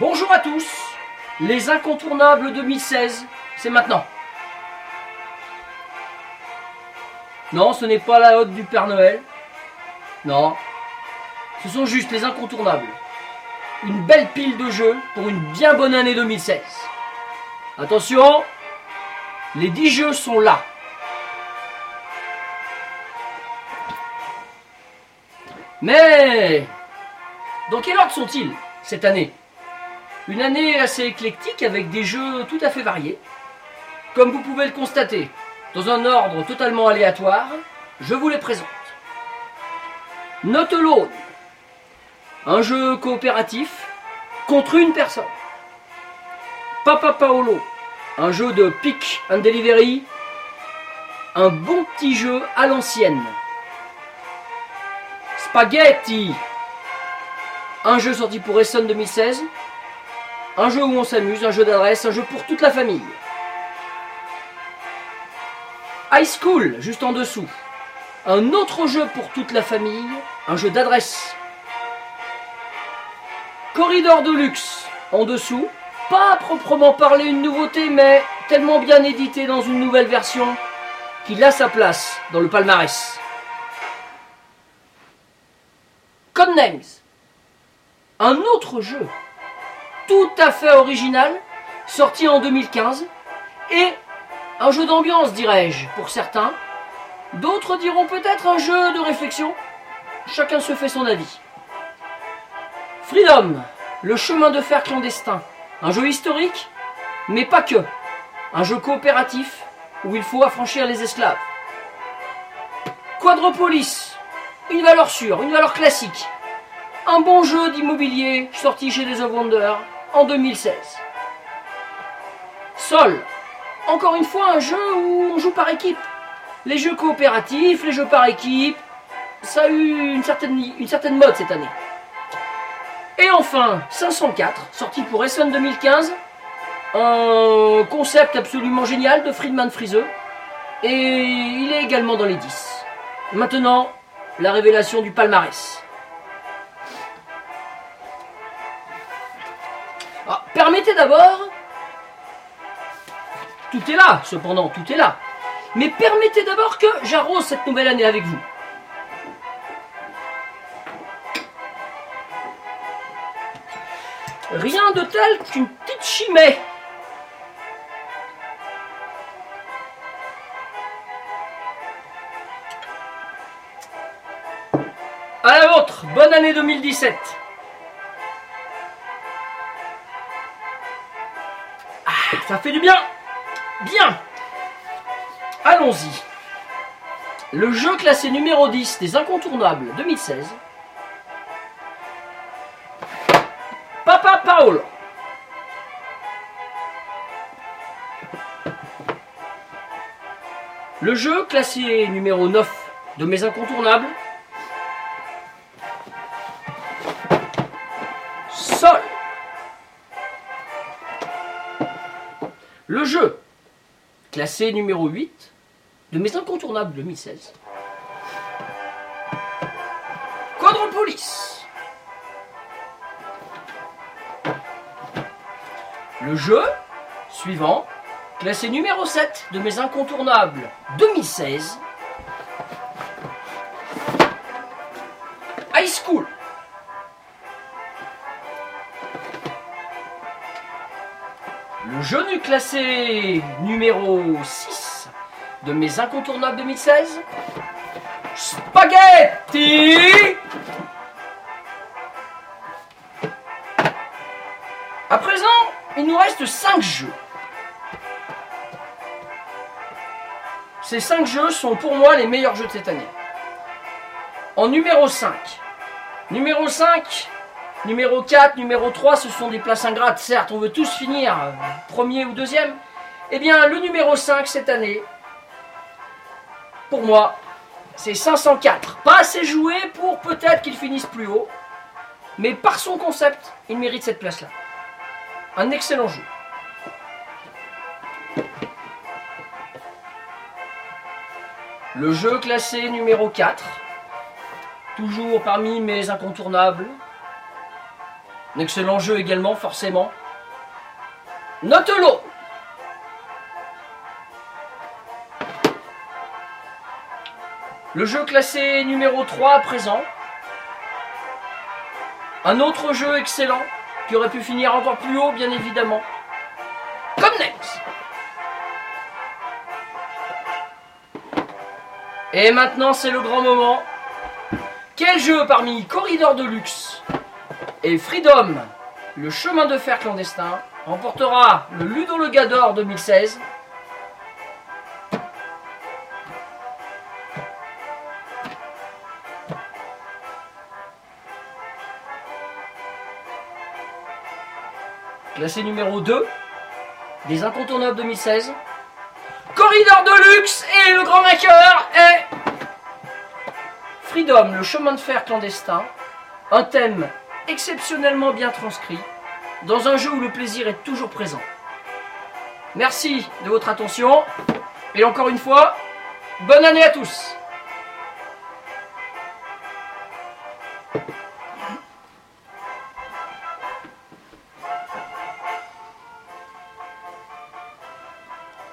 Bonjour à tous Les incontournables 2016, c'est maintenant. Non, ce n'est pas la hotte du Père Noël. Non. Ce sont juste les incontournables. Une belle pile de jeux pour une bien bonne année 2016. Attention, les 10 jeux sont là. Mais dans quel ordre sont-ils cette année? Une année assez éclectique avec des jeux tout à fait variés. Comme vous pouvez le constater, dans un ordre totalement aléatoire, je vous les présente. Not Alone, un jeu coopératif contre une personne. Papa Paolo, un jeu de pick and delivery, un bon petit jeu à l'ancienne. Spaghetti, un jeu sorti pour Essen 2016, un jeu où on s'amuse, un jeu d'adresse, un jeu pour toute la famille. High School, juste en dessous. Un autre jeu pour toute la famille, un jeu d'adresse. Corridor de luxe, en dessous. Pas à proprement parler une nouveauté, mais tellement bien édité dans une nouvelle version qu'il a sa place dans le palmarès. Codenames, un autre jeu tout à fait original, sorti en 2015, et un jeu d'ambiance, dirais-je, pour certains. D'autres diront peut-être un jeu de réflexion. Chacun se fait son avis. Freedom, le chemin de fer clandestin. Un jeu historique, mais pas que. Un jeu coopératif où il faut affranchir les esclaves. Quadropolis, une valeur sûre, une valeur classique. Un bon jeu d'immobilier sorti chez les Wonder en 2016. Sol, encore une fois un jeu où on joue par équipe. Les jeux coopératifs, les jeux par équipe, ça a eu une certaine, une certaine mode cette année. Et enfin, 504, sorti pour Essen 2015, un concept absolument génial de Friedman Friseux, et il est également dans les 10. Maintenant, la révélation du palmarès. Permettez d'abord tout est là, cependant, tout est là. Mais permettez d'abord que j'arrose cette nouvelle année avec vous. Rien de tel qu'une petite chimée. À la vôtre, bonne année 2017. Ça fait du bien. Bien. Allons-y. Le jeu classé numéro 10 des incontournables 2016. Papa Paolo. Le jeu classé numéro 9 de mes incontournables. Sol. Le jeu classé numéro 8 de mes incontournables 2016. Quadropolis. Le jeu suivant, classé numéro 7 de mes incontournables 2016. High School. Nu classé numéro 6 de mes incontournables 2016. Spaghetti À présent, il nous reste 5 jeux. Ces 5 jeux sont pour moi les meilleurs jeux de cette année. En numéro 5. Numéro 5, numéro 4, numéro 3, ce sont des places ingrates. Certes, on veut tous finir euh, premier ou deuxième. Eh bien, le numéro 5 cette année, pour moi, c'est 504. Pas assez joué pour peut-être qu'il finisse plus haut. Mais par son concept, il mérite cette place-là. Un excellent jeu. Le jeu classé numéro 4. Toujours parmi mes incontournables. Excellent jeu également, forcément. Note-le Le jeu classé numéro 3 à présent. Un autre jeu excellent qui aurait pu finir encore plus haut, bien évidemment. Comme Next. Et maintenant, c'est le grand moment. Quel jeu parmi Corridor de Luxe et Freedom, le chemin de fer clandestin, remportera le Ludo Le Gador 2016 Classé numéro 2 des incontournables 2016. Corridor de luxe et le grand vainqueur est Freedom, le chemin de fer clandestin. Un thème exceptionnellement bien transcrit dans un jeu où le plaisir est toujours présent. Merci de votre attention et encore une fois, bonne année à tous